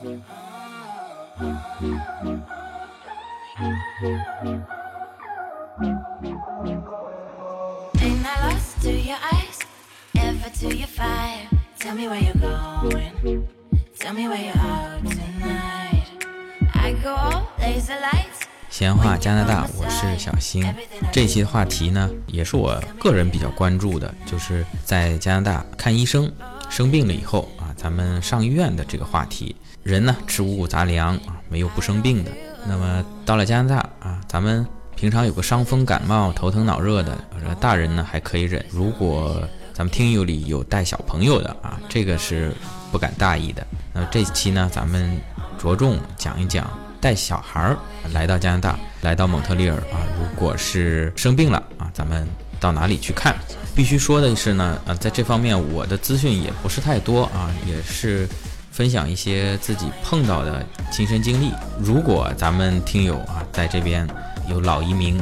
Ain't I lost to your eyes? Ever to your fire? Tell me where you're going. Tell me where you're out tonight. I go all laser lights. 闲话加拿大，我是小新。这期的话题呢，也是我个人比较关注的，就是在加拿大看医生生病了以后啊，咱们上医院的这个话题。人呢，吃五谷杂粮啊，没有不生病的。那么到了加拿大啊，咱们平常有个伤风感冒、头疼脑热的，大人呢还可以忍。如果咱们听友里有带小朋友的啊，这个是不敢大意的。那么这期呢，咱们着重讲一讲带小孩儿来到加拿大，来到蒙特利尔啊，如果是生病了啊，咱们到哪里去看？必须说的是呢，呃，在这方面我的资讯也不是太多啊，也是分享一些自己碰到的亲身经历。如果咱们听友啊，在这边有老移民。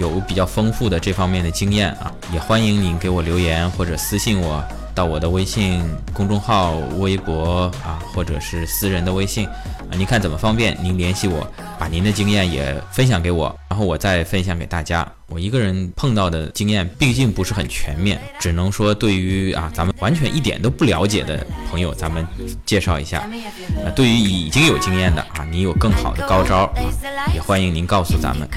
有比较丰富的这方面的经验啊，也欢迎您给我留言或者私信我到我的微信公众号、微博啊，或者是私人的微信啊，您看怎么方便？您联系我，把您的经验也分享给我，然后我再分享给大家。我一个人碰到的经验毕竟不是很全面，只能说对于啊咱们完全一点都不了解的朋友，咱们介绍一下。啊，对于已经有经验的啊，你有更好的高招啊，也欢迎您告诉咱们。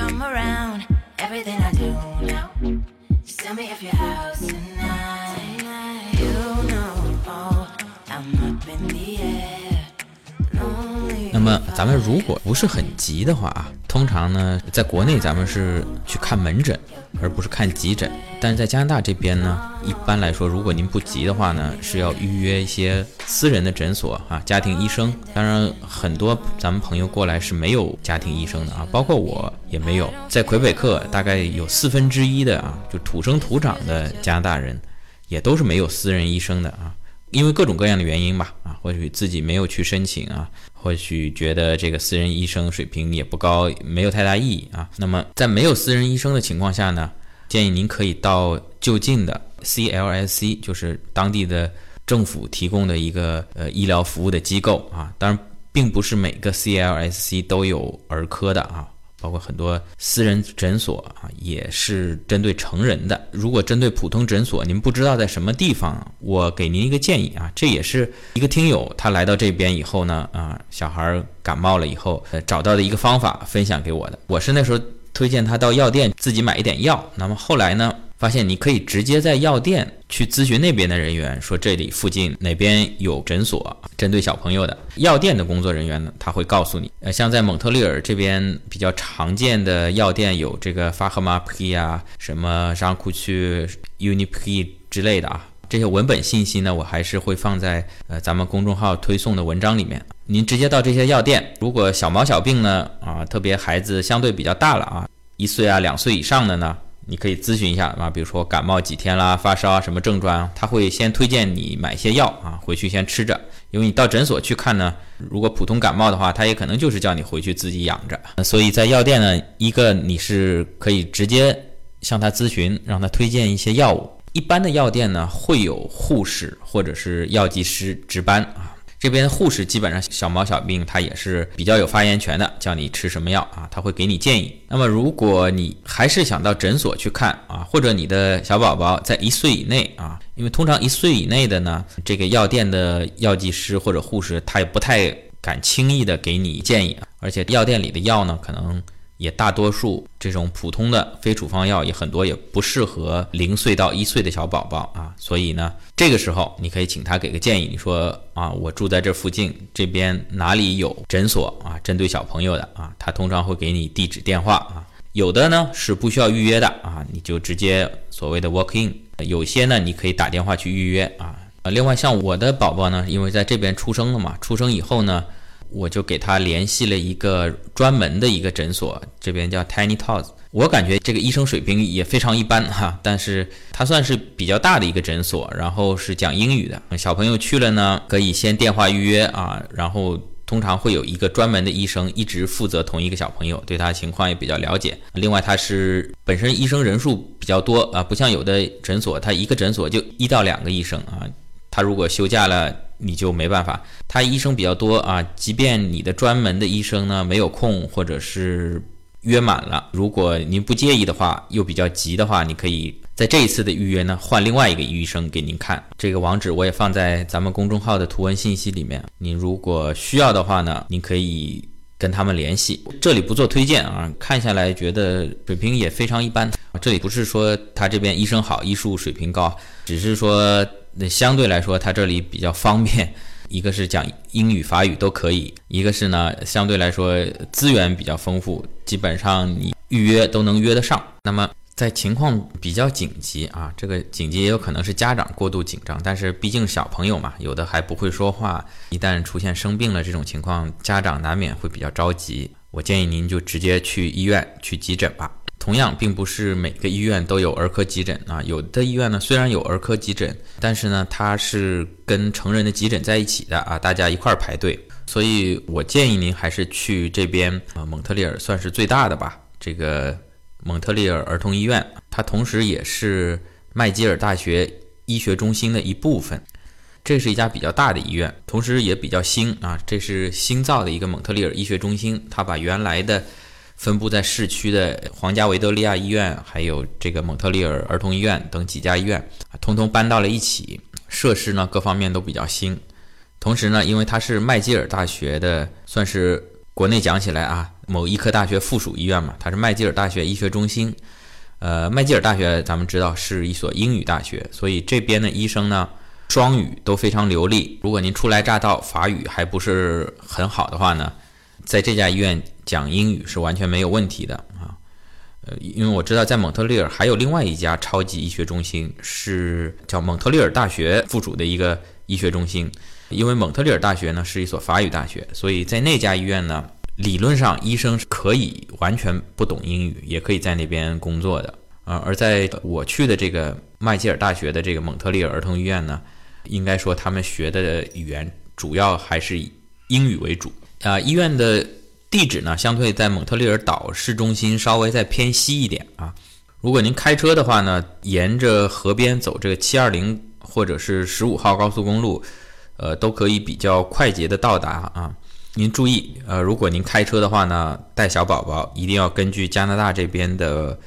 么咱们如果不是很急的话啊，通常呢，在国内咱们是去看门诊，而不是看急诊。但是在加拿大这边呢，一般来说，如果您不急的话呢，是要预约一些私人的诊所啊，家庭医生。当然，很多咱们朋友过来是没有家庭医生的啊，包括我也没有。在魁北克，大概有四分之一的啊，就土生土长的加拿大人，也都是没有私人医生的啊。因为各种各样的原因吧，啊，或许自己没有去申请啊，或许觉得这个私人医生水平也不高，没有太大意义啊。那么在没有私人医生的情况下呢，建议您可以到就近的 CLSC，就是当地的政府提供的一个呃医疗服务的机构啊。当然，并不是每个 CLSC 都有儿科的啊。包括很多私人诊所啊，也是针对成人的。如果针对普通诊所，您不知道在什么地方，我给您一个建议啊，这也是一个听友他来到这边以后呢，啊，小孩感冒了以后，呃，找到的一个方法分享给我的。我是那时候推荐他到药店自己买一点药，那么后来呢，发现你可以直接在药店去咨询那边的人员，说这里附近哪边有诊所针对小朋友的。药店的工作人员呢，他会告诉你。呃，像在蒙特利尔这边比较常见的药店有这个 f a h a m a p 啊，什么商库区 Unip 之类的啊。这些文本信息呢，我还是会放在呃咱们公众号推送的文章里面。您直接到这些药店，如果小毛小病呢，啊，特别孩子相对比较大了啊，一岁啊两岁以上的呢。你可以咨询一下啊，比如说感冒几天啦，发烧啊，什么症状，他会先推荐你买些药啊，回去先吃着。因为你到诊所去看呢，如果普通感冒的话，他也可能就是叫你回去自己养着。所以在药店呢，一个你是可以直接向他咨询，让他推荐一些药物。一般的药店呢，会有护士或者是药剂师值班啊。这边护士基本上小毛小病，他也是比较有发言权的，叫你吃什么药啊，他会给你建议。那么如果你还是想到诊所去看啊，或者你的小宝宝在一岁以内啊，因为通常一岁以内的呢，这个药店的药剂师或者护士他也不太敢轻易的给你建议啊，而且药店里的药呢，可能。也大多数这种普通的非处方药也很多也不适合零岁到一岁的小宝宝啊，所以呢，这个时候你可以请他给个建议，你说啊，我住在这附近，这边哪里有诊所啊，针对小朋友的啊，他通常会给你地址电话啊，有的呢是不需要预约的啊，你就直接所谓的 walk in，有些呢你可以打电话去预约啊，呃，另外像我的宝宝呢，因为在这边出生了嘛，出生以后呢。我就给他联系了一个专门的一个诊所，这边叫 Tiny Tots。我感觉这个医生水平也非常一般哈，但是他算是比较大的一个诊所，然后是讲英语的。小朋友去了呢，可以先电话预约啊，然后通常会有一个专门的医生一直负责同一个小朋友，对他情况也比较了解。另外，他是本身医生人数比较多啊，不像有的诊所，他一个诊所就一到两个医生啊。他如果休假了，你就没办法。他医生比较多啊，即便你的专门的医生呢没有空，或者是约满了，如果您不介意的话，又比较急的话，你可以在这一次的预约呢换另外一个医生给您看。这个网址我也放在咱们公众号的图文信息里面，您如果需要的话呢，您可以。跟他们联系，这里不做推荐啊，看下来觉得水平也非常一般。这里不是说他这边医生好，医术水平高，只是说那相对来说他这里比较方便，一个是讲英语、法语都可以，一个是呢相对来说资源比较丰富，基本上你预约都能约得上。那么。在情况比较紧急啊，这个紧急也有可能是家长过度紧张，但是毕竟小朋友嘛，有的还不会说话，一旦出现生病了这种情况，家长难免会比较着急。我建议您就直接去医院去急诊吧。同样，并不是每个医院都有儿科急诊啊，有的医院呢虽然有儿科急诊，但是呢它是跟成人的急诊在一起的啊，大家一块儿排队。所以我建议您还是去这边啊，蒙特利尔算是最大的吧，这个。蒙特利尔儿童医院，它同时也是麦吉尔大学医学中心的一部分。这是一家比较大的医院，同时也比较新啊。这是新造的一个蒙特利尔医学中心，它把原来的分布在市区的皇家维多利亚医院，还有这个蒙特利尔儿童医院等几家医院，通通搬到了一起。设施呢，各方面都比较新。同时呢，因为它是麦吉尔大学的，算是国内讲起来啊。某医科大学附属医院嘛，它是麦吉尔大学医学中心。呃，麦吉尔大学咱们知道是一所英语大学，所以这边的医生呢，双语都非常流利。如果您初来乍到，法语还不是很好的话呢，在这家医院讲英语是完全没有问题的啊。呃，因为我知道在蒙特利尔还有另外一家超级医学中心，是叫蒙特利尔大学附属的一个医学中心。因为蒙特利尔大学呢是一所法语大学，所以在那家医院呢。理论上，医生是可以完全不懂英语，也可以在那边工作的啊。而在我去的这个麦吉尔大学的这个蒙特利尔儿童医院呢，应该说他们学的语言主要还是以英语为主啊。医院的地址呢，相对在蒙特利尔岛市中心稍微再偏西一点啊。如果您开车的话呢，沿着河边走这个七二零或者是十五号高速公路，呃，都可以比较快捷的到达啊。您注意，呃，如果您开车的话呢，带小宝宝一定要根据加拿大这边的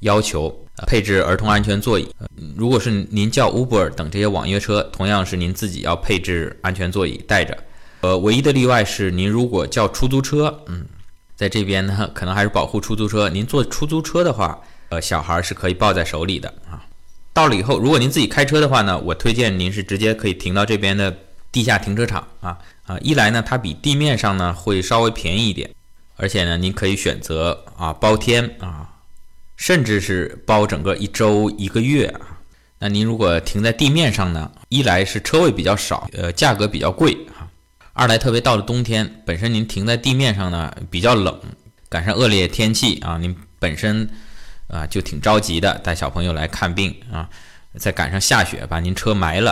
要求配置儿童安全座椅。如果是您叫 Uber 等这些网约车，同样是您自己要配置安全座椅带着。呃，唯一的例外是您如果叫出租车，嗯，在这边呢，可能还是保护出租车。您坐出租车的话，呃，小孩是可以抱在手里的啊。到了以后，如果您自己开车的话呢，我推荐您是直接可以停到这边的地下停车场啊。啊，一来呢，它比地面上呢会稍微便宜一点，而且呢，您可以选择啊包天啊，甚至是包整个一周一个月啊。那您如果停在地面上呢，一来是车位比较少，呃，价格比较贵；二来特别到了冬天，本身您停在地面上呢比较冷，赶上恶劣天气啊，您本身啊就挺着急的，带小朋友来看病啊，再赶上下雪把您车埋了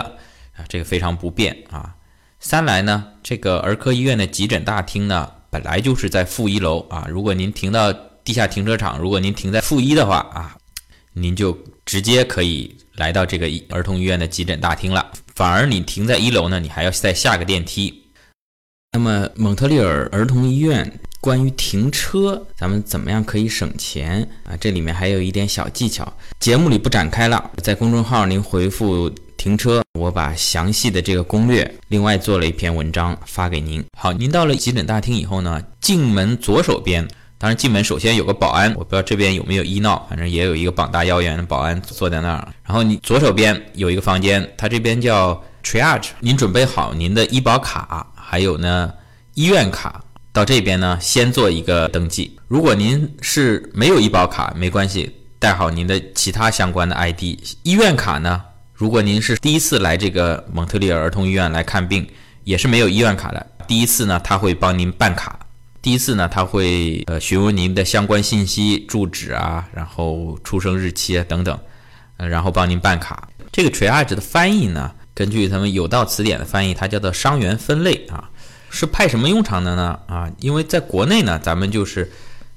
啊，这个非常不便啊。三来呢，这个儿科医院的急诊大厅呢，本来就是在负一楼啊。如果您停到地下停车场，如果您停在负一的话啊，您就直接可以来到这个儿童医院的急诊大厅了。反而你停在一楼呢，你还要再下个电梯。那么蒙特利尔儿童医院关于停车，咱们怎么样可以省钱啊？这里面还有一点小技巧，节目里不展开了，在公众号您回复。停车，我把详细的这个攻略另外做了一篇文章发给您。好，您到了急诊大厅以后呢，进门左手边，当然进门首先有个保安，我不知道这边有没有医闹，反正也有一个膀大腰圆的保安坐在那儿。然后你左手边有一个房间，它这边叫 triage，您准备好您的医保卡，还有呢医院卡，到这边呢先做一个登记。如果您是没有医保卡，没关系，带好您的其他相关的 ID。医院卡呢？如果您是第一次来这个蒙特利尔儿童医院来看病，也是没有医院卡的。第一次呢，他会帮您办卡。第一次呢，他会呃询问您的相关信息、住址啊，然后出生日期啊等等，呃，然后帮您办卡。这个 triage 的翻译呢，根据他们有道词典的翻译，它叫做伤员分类啊，是派什么用场的呢？啊，因为在国内呢，咱们就是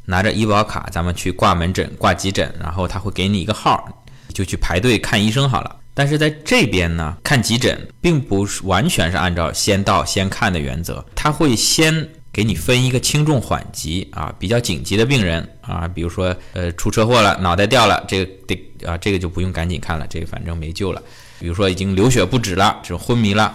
拿着医保卡，咱们去挂门诊、挂急诊，然后他会给你一个号。就去排队看医生好了。但是在这边呢，看急诊并不是完全是按照先到先看的原则，他会先给你分一个轻重缓急啊，比较紧急的病人啊，比如说呃出车祸了，脑袋掉了，这个得啊这个就不用赶紧看了，这个反正没救了。比如说已经流血不止了，这种昏迷了，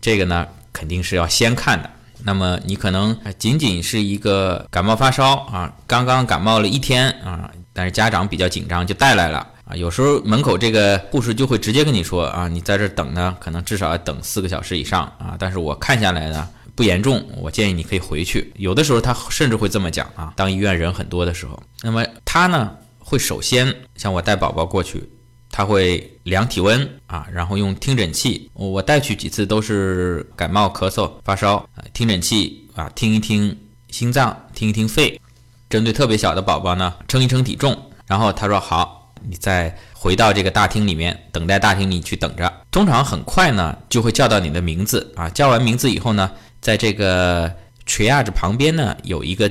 这个呢肯定是要先看的。那么你可能仅仅是一个感冒发烧啊，刚刚感冒了一天啊，但是家长比较紧张就带来了。啊，有时候门口这个护士就会直接跟你说啊，你在这等呢，可能至少要等四个小时以上啊。但是我看下来呢不严重，我建议你可以回去。有的时候他甚至会这么讲啊，当医院人很多的时候，那么他呢会首先像我带宝宝过去，他会量体温啊，然后用听诊器，我带去几次都是感冒、咳嗽、发烧，听诊器啊听一听心脏，听一听肺，针对特别小的宝宝呢称一称体重，然后他说好。你再回到这个大厅里面，等待大厅里去等着。通常很快呢，就会叫到你的名字啊。叫完名字以后呢，在这个 triage 旁边呢，有一个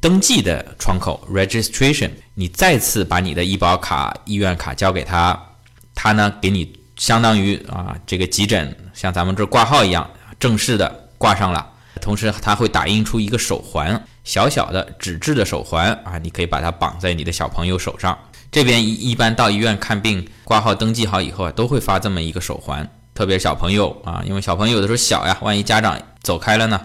登记的窗口 registration。你再次把你的医保卡、医院卡交给他，他呢给你相当于啊这个急诊像咱们这挂号一样正式的挂上了。同时他会打印出一个手环，小小的纸质的手环啊，你可以把它绑在你的小朋友手上。这边一一般到医院看病挂号登记好以后啊，都会发这么一个手环，特别小朋友啊，因为小朋友有的时候小呀，万一家长走开了呢，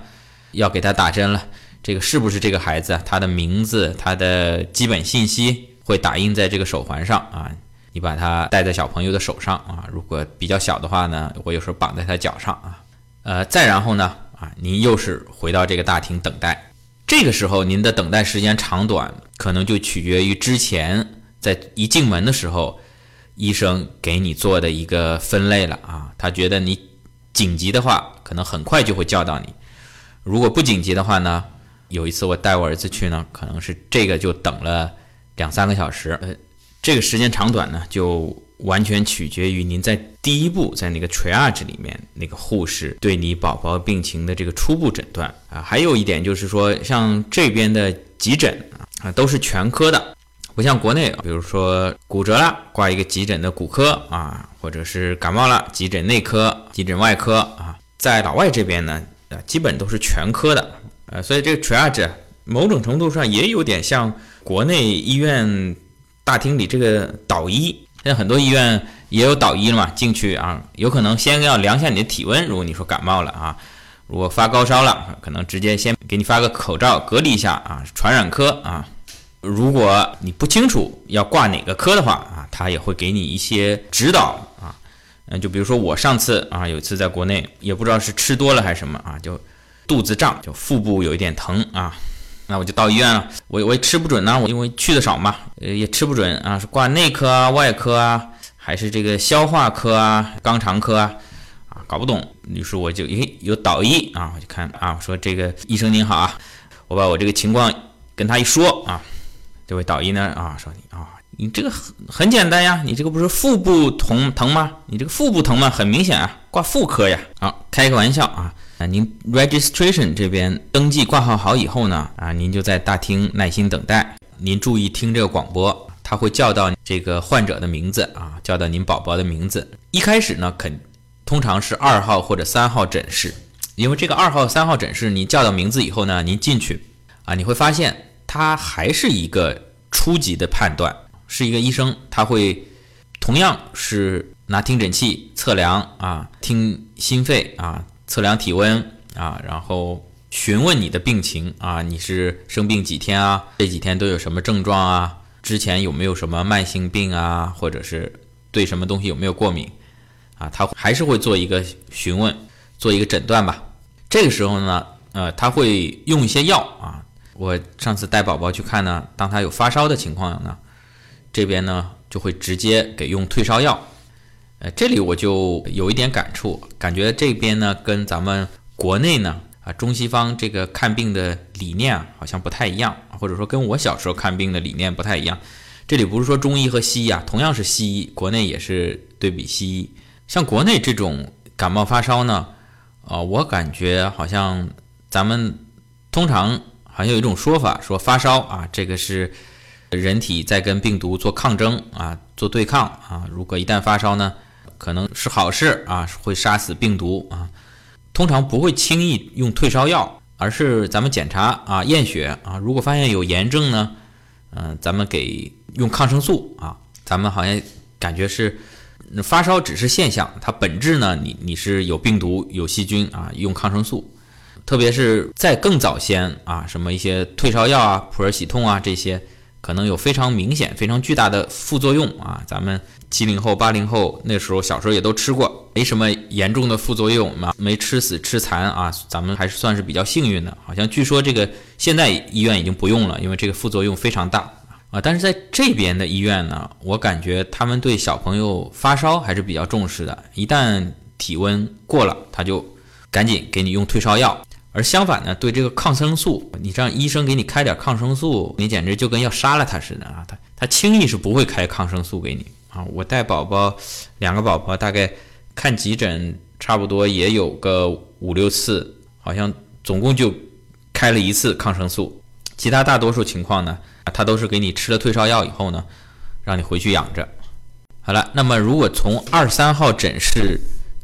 要给他打针了，这个是不是这个孩子，他的名字、他的基本信息会打印在这个手环上啊，你把它戴在小朋友的手上啊，如果比较小的话呢，我有时候绑在他脚上啊，呃，再然后呢，啊，您又是回到这个大厅等待，这个时候您的等待时间长短可能就取决于之前。在一进门的时候，医生给你做的一个分类了啊，他觉得你紧急的话，可能很快就会叫到你；如果不紧急的话呢，有一次我带我儿子去呢，可能是这个就等了两三个小时。呃，这个时间长短呢，就完全取决于您在第一步在那个 triage 里面那个护士对你宝宝病情的这个初步诊断啊。还有一点就是说，像这边的急诊啊，都是全科的。不像国内，比如说骨折了，挂一个急诊的骨科啊，或者是感冒了，急诊内科、急诊外科啊，在老外这边呢，呃，基本都是全科的，呃，所以这个 triage 某种程度上也有点像国内医院大厅里这个导医。现在很多医院也有导医了嘛，进去啊，有可能先要量一下你的体温，如果你说感冒了啊，如果发高烧了，可能直接先给你发个口罩隔离一下啊，传染科啊。如果你不清楚要挂哪个科的话啊，他也会给你一些指导啊。嗯，就比如说我上次啊，有一次在国内，也不知道是吃多了还是什么啊，就肚子胀，就腹部有一点疼啊。那我就到医院了，我我也吃不准呢，我因为去的少嘛，也吃不准啊，是挂内科啊、外科啊，还是这个消化科啊、肛肠科啊，啊，搞不懂。于是我就诶有导医啊，我就看啊，我说这个医生您好啊，我把我这个情况跟他一说啊。这位导医呢啊，说你啊，你这个很很简单呀，你这个不是腹部疼疼吗？你这个腹部疼吗，很明显啊，挂妇科呀。好，开个玩笑啊。啊，您 registration 这边登记挂号好以后呢，啊，您就在大厅耐心等待。您注意听这个广播，他会叫到这个患者的名字啊，叫到您宝宝的名字。一开始呢，肯通常是二号或者三号诊室，因为这个二号、三号诊室，你叫到名字以后呢，您进去啊，你会发现。他还是一个初级的判断，是一个医生，他会同样是拿听诊器测量啊，听心肺啊，测量体温啊，然后询问你的病情啊，你是生病几天啊？这几天都有什么症状啊？之前有没有什么慢性病啊？或者是对什么东西有没有过敏啊？他还是会做一个询问，做一个诊断吧。这个时候呢，呃，他会用一些药啊。我上次带宝宝去看呢，当他有发烧的情况呢，这边呢就会直接给用退烧药。呃，这里我就有一点感触，感觉这边呢跟咱们国内呢啊中西方这个看病的理念啊好像不太一样，或者说跟我小时候看病的理念不太一样。这里不是说中医和西医啊，同样是西医，国内也是对比西医。像国内这种感冒发烧呢，啊，我感觉好像咱们通常。好像有一种说法，说发烧啊，这个是人体在跟病毒做抗争啊，做对抗啊。如果一旦发烧呢，可能是好事啊，会杀死病毒啊。通常不会轻易用退烧药，而是咱们检查啊、验血啊，如果发现有炎症呢，嗯，咱们给用抗生素啊。咱们好像感觉是发烧只是现象，它本质呢，你你是有病毒、有细菌啊，用抗生素。特别是在更早先啊，什么一些退烧药啊、普尔喜痛啊这些，可能有非常明显、非常巨大的副作用啊。咱们七零后、八零后那时候小时候也都吃过，没什么严重的副作用嘛，没吃死、吃残啊。咱们还是算是比较幸运的。好像据说这个现在医院已经不用了，因为这个副作用非常大啊。但是在这边的医院呢，我感觉他们对小朋友发烧还是比较重视的，一旦体温过了，他就赶紧给你用退烧药。而相反呢，对这个抗生素，你让医生给你开点抗生素，你简直就跟要杀了他似的啊！他他轻易是不会开抗生素给你啊！我带宝宝，两个宝宝大概看急诊，差不多也有个五六次，好像总共就开了一次抗生素，其他大多数情况呢，他都是给你吃了退烧药以后呢，让你回去养着。好了，那么如果从二三号诊室。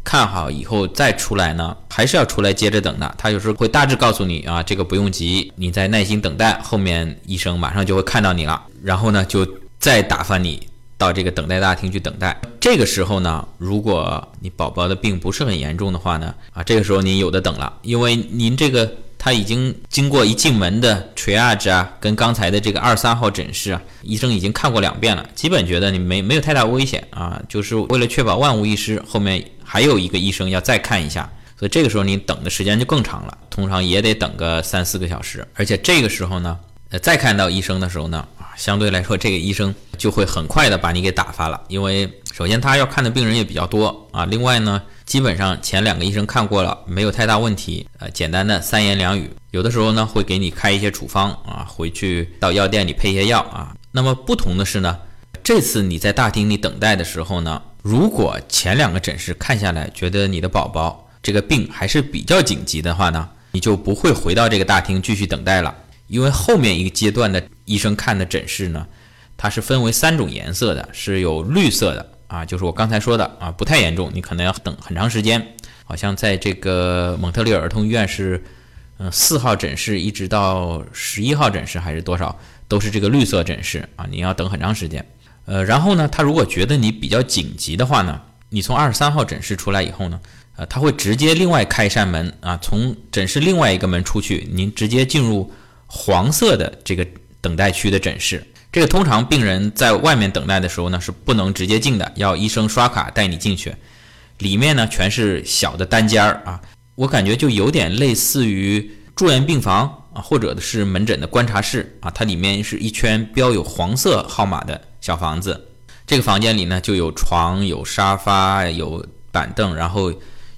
看好以后再出来呢，还是要出来接着等的。他有时候会大致告诉你啊，这个不用急，你再耐心等待，后面医生马上就会看到你了。然后呢，就再打发你到这个等待大厅去等待。这个时候呢，如果你宝宝的病不是很严重的话呢，啊，这个时候您有的等了，因为您这个。他已经经过一进门的 triage 啊，跟刚才的这个二三号诊室啊，医生已经看过两遍了，基本觉得你没没有太大危险啊，就是为了确保万无一失，后面还有一个医生要再看一下，所以这个时候你等的时间就更长了，通常也得等个三四个小时，而且这个时候呢，呃，再看到医生的时候呢，相对来说这个医生就会很快的把你给打发了，因为首先他要看的病人也比较多啊，另外呢。基本上前两个医生看过了，没有太大问题。呃，简单的三言两语，有的时候呢会给你开一些处方啊，回去到药店里配一些药啊。那么不同的是呢，这次你在大厅里等待的时候呢，如果前两个诊室看下来觉得你的宝宝这个病还是比较紧急的话呢，你就不会回到这个大厅继续等待了，因为后面一个阶段的医生看的诊室呢，它是分为三种颜色的，是有绿色的。啊，就是我刚才说的啊，不太严重，你可能要等很长时间。好像在这个蒙特利尔儿童医院是，嗯，四号诊室一直到十一号诊室还是多少，都是这个绿色诊室啊，你要等很长时间。呃，然后呢，他如果觉得你比较紧急的话呢，你从二十三号诊室出来以后呢，呃，他会直接另外开一扇门啊，从诊室另外一个门出去，您直接进入黄色的这个等待区的诊室。这个通常病人在外面等待的时候呢，是不能直接进的，要医生刷卡带你进去。里面呢全是小的单间儿啊，我感觉就有点类似于住院病房啊，或者是门诊的观察室啊。它里面是一圈标有黄色号码的小房子。这个房间里呢就有床、有沙发、有板凳，然后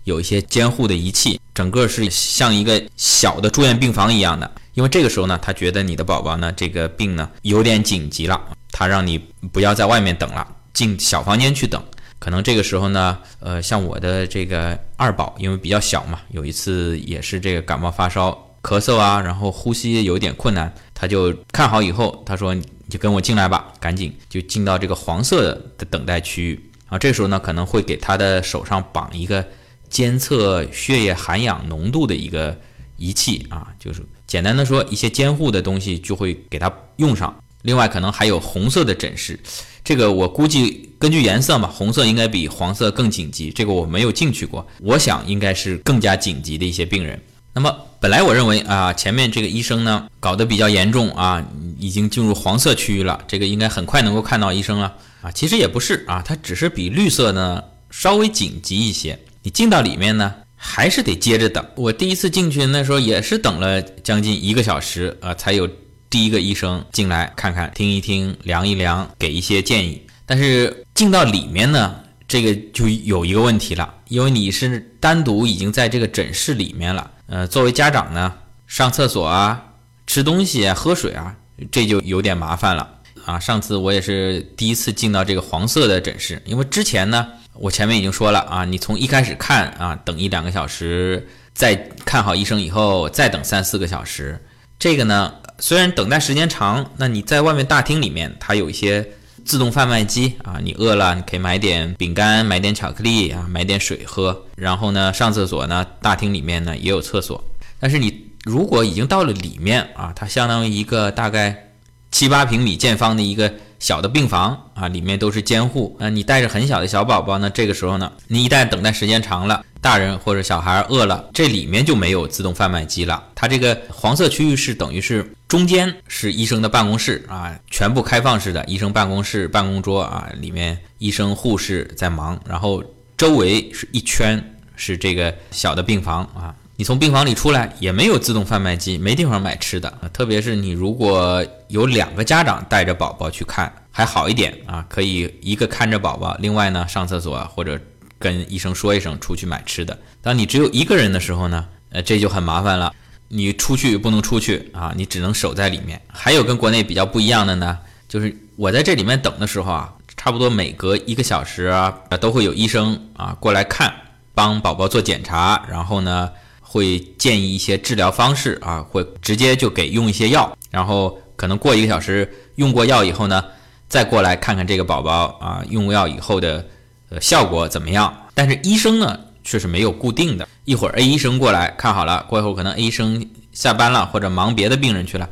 有一些监护的仪器，整个是像一个小的住院病房一样的。因为这个时候呢，他觉得你的宝宝呢，这个病呢有点紧急了，他让你不要在外面等了，进小房间去等。可能这个时候呢，呃，像我的这个二宝，因为比较小嘛，有一次也是这个感冒发烧、咳嗽啊，然后呼吸有点困难，他就看好以后，他说你就跟我进来吧，赶紧就进到这个黄色的等待区域啊。这时候呢，可能会给他的手上绑一个监测血液含氧浓度的一个仪器啊，就是。简单的说，一些监护的东西就会给它用上。另外，可能还有红色的诊室，这个我估计根据颜色嘛，红色应该比黄色更紧急。这个我没有进去过，我想应该是更加紧急的一些病人。那么，本来我认为啊，前面这个医生呢搞得比较严重啊，已经进入黄色区域了，这个应该很快能够看到医生了啊。其实也不是啊，它只是比绿色呢稍微紧急一些。你进到里面呢。还是得接着等。我第一次进去那时候也是等了将近一个小时啊，才有第一个医生进来看看、听一听、量一量，给一些建议。但是进到里面呢，这个就有一个问题了，因为你是单独已经在这个诊室里面了。呃，作为家长呢，上厕所啊、吃东西啊、喝水啊，这就有点麻烦了啊。上次我也是第一次进到这个黄色的诊室，因为之前呢。我前面已经说了啊，你从一开始看啊，等一两个小时，再看好医生以后，再等三四个小时。这个呢，虽然等待时间长，那你在外面大厅里面，它有一些自动贩卖机啊，你饿了你可以买点饼干，买点巧克力啊，买点水喝。然后呢，上厕所呢，大厅里面呢也有厕所。但是你如果已经到了里面啊，它相当于一个大概七八平米见方的一个小的病房啊，里面都是监护。那你带着很小的小宝宝呢，这个时候呢，你一旦等待时间长了。大人或者小孩饿了，这里面就没有自动贩卖机了。它这个黄色区域是等于是中间是医生的办公室啊，全部开放式的医生办公室办公桌啊，里面医生护士在忙，然后周围是一圈是这个小的病房啊。你从病房里出来也没有自动贩卖机，没地方买吃的。特别是你如果有两个家长带着宝宝去看，还好一点啊，可以一个看着宝宝，另外呢上厕所或者。跟医生说一声，出去买吃的。当你只有一个人的时候呢，呃，这就很麻烦了。你出去不能出去啊，你只能守在里面。还有跟国内比较不一样的呢，就是我在这里面等的时候啊，差不多每隔一个小时啊，都会有医生啊过来看，帮宝宝做检查，然后呢会建议一些治疗方式啊，会直接就给用一些药，然后可能过一个小时用过药以后呢，再过来看看这个宝宝啊用药以后的。呃，效果怎么样？但是医生呢，却是没有固定的。一会儿 A 医生过来看好了，过一会儿可能 A 医生下班了或者忙别的病人去了，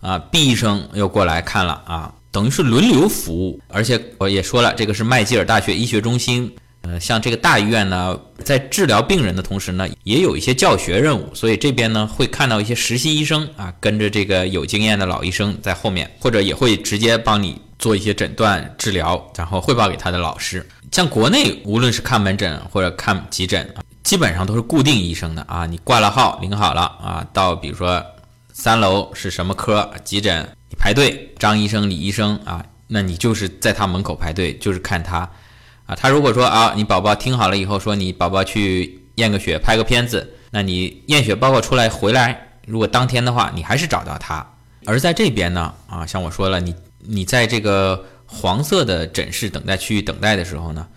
啊，B 医生又过来看了啊，等于是轮流服务。而且我也说了，这个是麦吉尔大学医学中心。呃，像这个大医院呢，在治疗病人的同时呢，也有一些教学任务，所以这边呢会看到一些实习医生啊，跟着这个有经验的老医生在后面，或者也会直接帮你做一些诊断治疗，然后汇报给他的老师。像国内，无论是看门诊或者看急诊基本上都是固定医生的啊。你挂了号，领好了啊，到比如说三楼是什么科急诊，你排队，张医生、李医生啊，那你就是在他门口排队，就是看他啊。他如果说啊，你宝宝听好了以后说你宝宝去验个血、拍个片子，那你验血报告出来回来，如果当天的话，你还是找到他。而在这边呢啊，像我说了，你你在这个。黄色的诊室等待区域等待的时候呢，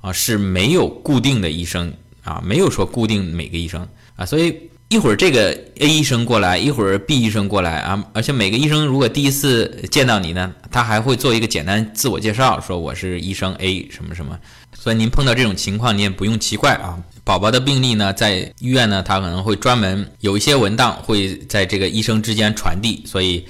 啊是没有固定的医生啊，没有说固定每个医生啊，所以一会儿这个 A 医生过来，一会儿 B 医生过来啊，而且每个医生如果第一次见到你呢，他还会做一个简单自我介绍，说我是医生 A 什么什么，所以您碰到这种情况，你也不用奇怪啊。宝宝的病历呢，在医院呢，他可能会专门有一些文档会在这个医生之间传递，所以。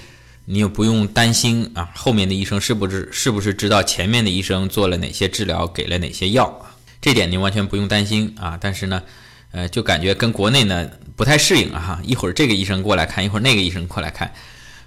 你又不用担心啊，后面的医生是不是是不是知道前面的医生做了哪些治疗，给了哪些药？这点您完全不用担心啊。但是呢，呃，就感觉跟国内呢不太适应啊。哈，一会儿这个医生过来看，一会儿那个医生过来看，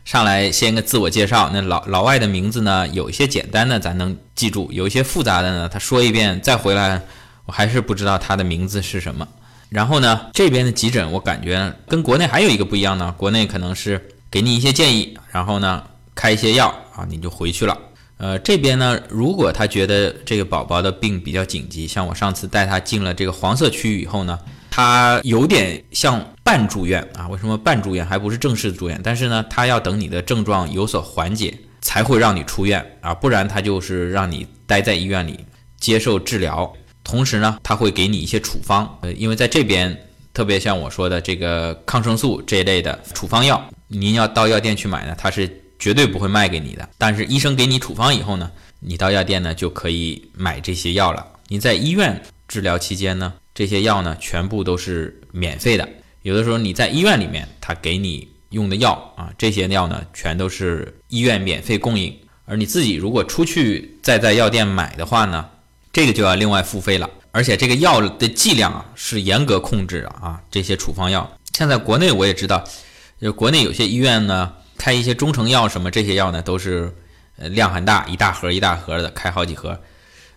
上来先个自我介绍。那老老外的名字呢，有一些简单的咱能记住，有一些复杂的呢，他说一遍再回来，我还是不知道他的名字是什么。然后呢，这边的急诊我感觉跟国内还有一个不一样呢，国内可能是。给你一些建议，然后呢，开一些药啊，你就回去了。呃，这边呢，如果他觉得这个宝宝的病比较紧急，像我上次带他进了这个黄色区域以后呢，他有点像半住院啊。为什么半住院还不是正式住院？但是呢，他要等你的症状有所缓解，才会让你出院啊，不然他就是让你待在医院里接受治疗。同时呢，他会给你一些处方，呃，因为在这边。特别像我说的这个抗生素这一类的处方药，您要到药店去买呢，他是绝对不会卖给你的。但是医生给你处方以后呢，你到药店呢就可以买这些药了。你在医院治疗期间呢，这些药呢全部都是免费的。有的时候你在医院里面，他给你用的药啊，这些药呢全都是医院免费供应。而你自己如果出去再在药店买的话呢，这个就要另外付费了。而且这个药的剂量啊是严格控制的啊，这些处方药，像在国内我也知道，就国内有些医院呢开一些中成药什么这些药呢都是呃量很大，一大盒一大盒的开好几盒，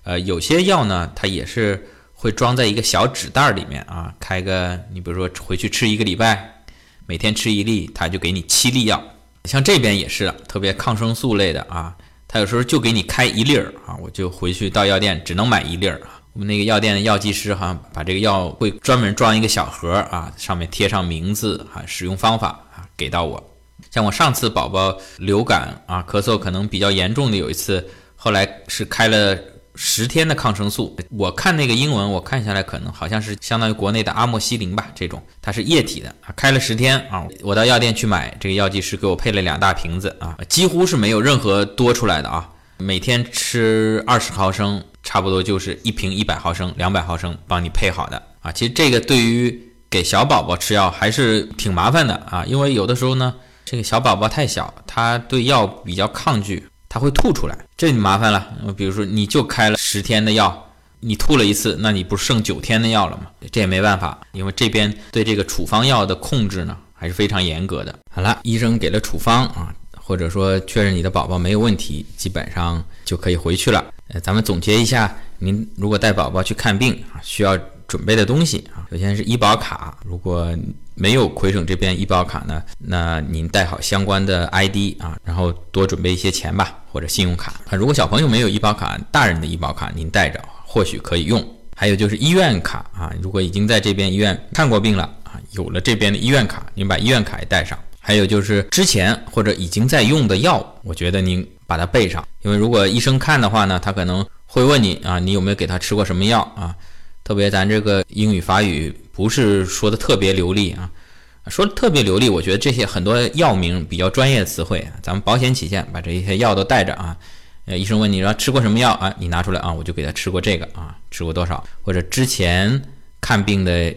呃有些药呢它也是会装在一个小纸袋里面啊，开个你比如说回去吃一个礼拜，每天吃一粒，他就给你七粒药，像这边也是，特别抗生素类的啊，他有时候就给你开一粒儿啊，我就回去到药店只能买一粒儿啊。我们那个药店的药剂师哈，把这个药会专门装一个小盒啊，上面贴上名字啊，使用方法啊，给到我。像我上次宝宝流感啊，咳嗽可能比较严重的有一次，后来是开了十天的抗生素。我看那个英文，我看下来可能好像是相当于国内的阿莫西林吧，这种它是液体的啊，开了十天啊，我到药店去买，这个药剂师给我配了两大瓶子啊，几乎是没有任何多出来的啊。每天吃二十毫升，差不多就是一瓶一百毫升、两百毫升帮你配好的啊。其实这个对于给小宝宝吃药还是挺麻烦的啊，因为有的时候呢，这个小宝宝太小，他对药比较抗拒，他会吐出来，这麻烦了。比如说你就开了十天的药，你吐了一次，那你不剩九天的药了吗？这也没办法，因为这边对这个处方药的控制呢还是非常严格的。好了，医生给了处方啊。或者说确认你的宝宝没有问题，基本上就可以回去了。呃，咱们总结一下，您如果带宝宝去看病啊，需要准备的东西啊，首先是医保卡。如果没有魁省这边医保卡呢，那您带好相关的 ID 啊，然后多准备一些钱吧，或者信用卡啊。如果小朋友没有医保卡，大人的医保卡您带着或许可以用。还有就是医院卡啊，如果已经在这边医院看过病了啊，有了这边的医院卡，您把医院卡也带上。还有就是之前或者已经在用的药，我觉得您把它备上，因为如果医生看的话呢，他可能会问你啊，你有没有给他吃过什么药啊？特别咱这个英语法语不是说的特别流利啊，说的特别流利，我觉得这些很多药名比较专业词汇，咱们保险起见把这些药都带着啊。呃，医生问你说吃过什么药啊？你拿出来啊，我就给他吃过这个啊，吃过多少？或者之前看病的。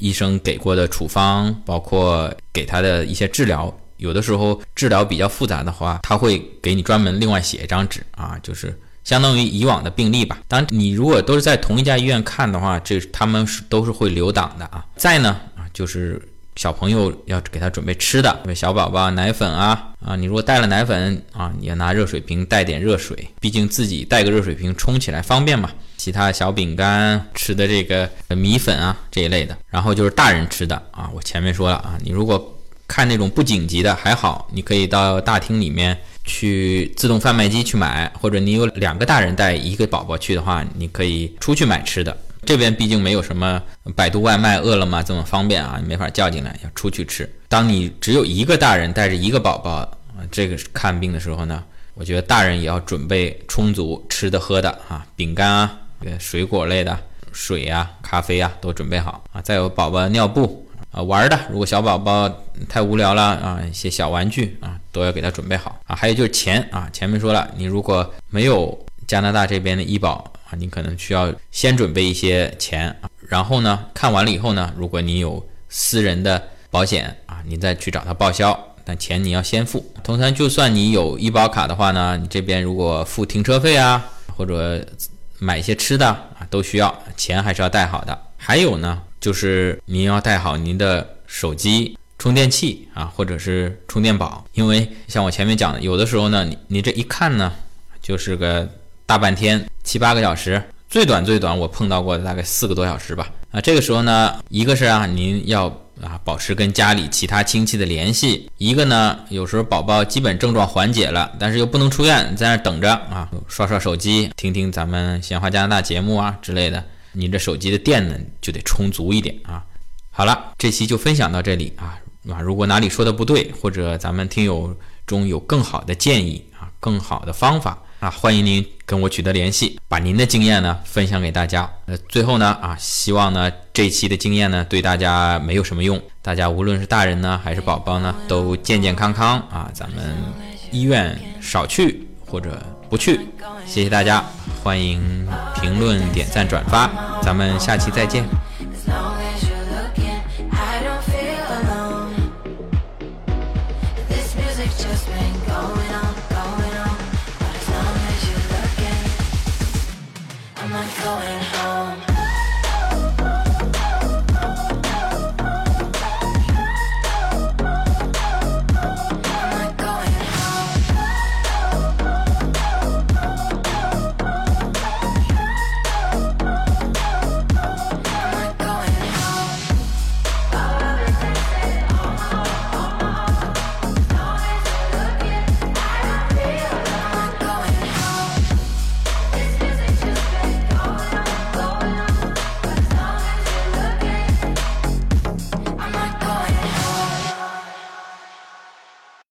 医生给过的处方，包括给他的一些治疗，有的时候治疗比较复杂的话，他会给你专门另外写一张纸啊，就是相当于以往的病例吧。当然，你如果都是在同一家医院看的话，这他们是都是会留档的啊。再呢啊，就是。小朋友要给他准备吃的，小宝宝奶粉啊啊，你如果带了奶粉啊，你要拿热水瓶带点热水，毕竟自己带个热水瓶冲起来方便嘛。其他小饼干吃的这个米粉啊这一类的，然后就是大人吃的啊，我前面说了啊，你如果看那种不紧急的还好，你可以到大厅里面去自动贩卖机去买，或者你有两个大人带一个宝宝去的话，你可以出去买吃的。这边毕竟没有什么百度外卖、饿了么这么方便啊，你没法叫进来，要出去吃。当你只有一个大人带着一个宝宝，这个看病的时候呢，我觉得大人也要准备充足吃的喝的啊，饼干啊、水果类的、水啊、咖啡啊都准备好啊。再有宝宝尿布啊、玩的，如果小宝宝太无聊了啊，一些小玩具啊都要给他准备好啊。还有就是钱啊，前面说了，你如果没有加拿大这边的医保啊。你可能需要先准备一些钱啊，然后呢，看完了以后呢，如果你有私人的保险啊，你再去找他报销，但钱你要先付。通常就算你有医保卡的话呢，你这边如果付停车费啊，或者买一些吃的啊，都需要钱还是要带好的。还有呢，就是您要带好您的手机充电器啊，或者是充电宝，因为像我前面讲的，有的时候呢，你你这一看呢，就是个。大半天七八个小时，最短最短我碰到过大概四个多小时吧。啊，这个时候呢，一个是啊，您要啊保持跟家里其他亲戚的联系；一个呢，有时候宝宝基本症状缓解了，但是又不能出院，在那等着啊，刷刷手机，听听咱们闲话加拿大节目啊之类的。你这手机的电呢就得充足一点啊。好了，这期就分享到这里啊啊，如果哪里说的不对，或者咱们听友中有更好的建议啊，更好的方法。啊，欢迎您跟我取得联系，把您的经验呢分享给大家。呃，最后呢，啊，希望呢这期的经验呢对大家没有什么用，大家无论是大人呢还是宝宝呢都健健康康啊，咱们医院少去或者不去。谢谢大家，欢迎评论、点赞、转发，咱们下期再见。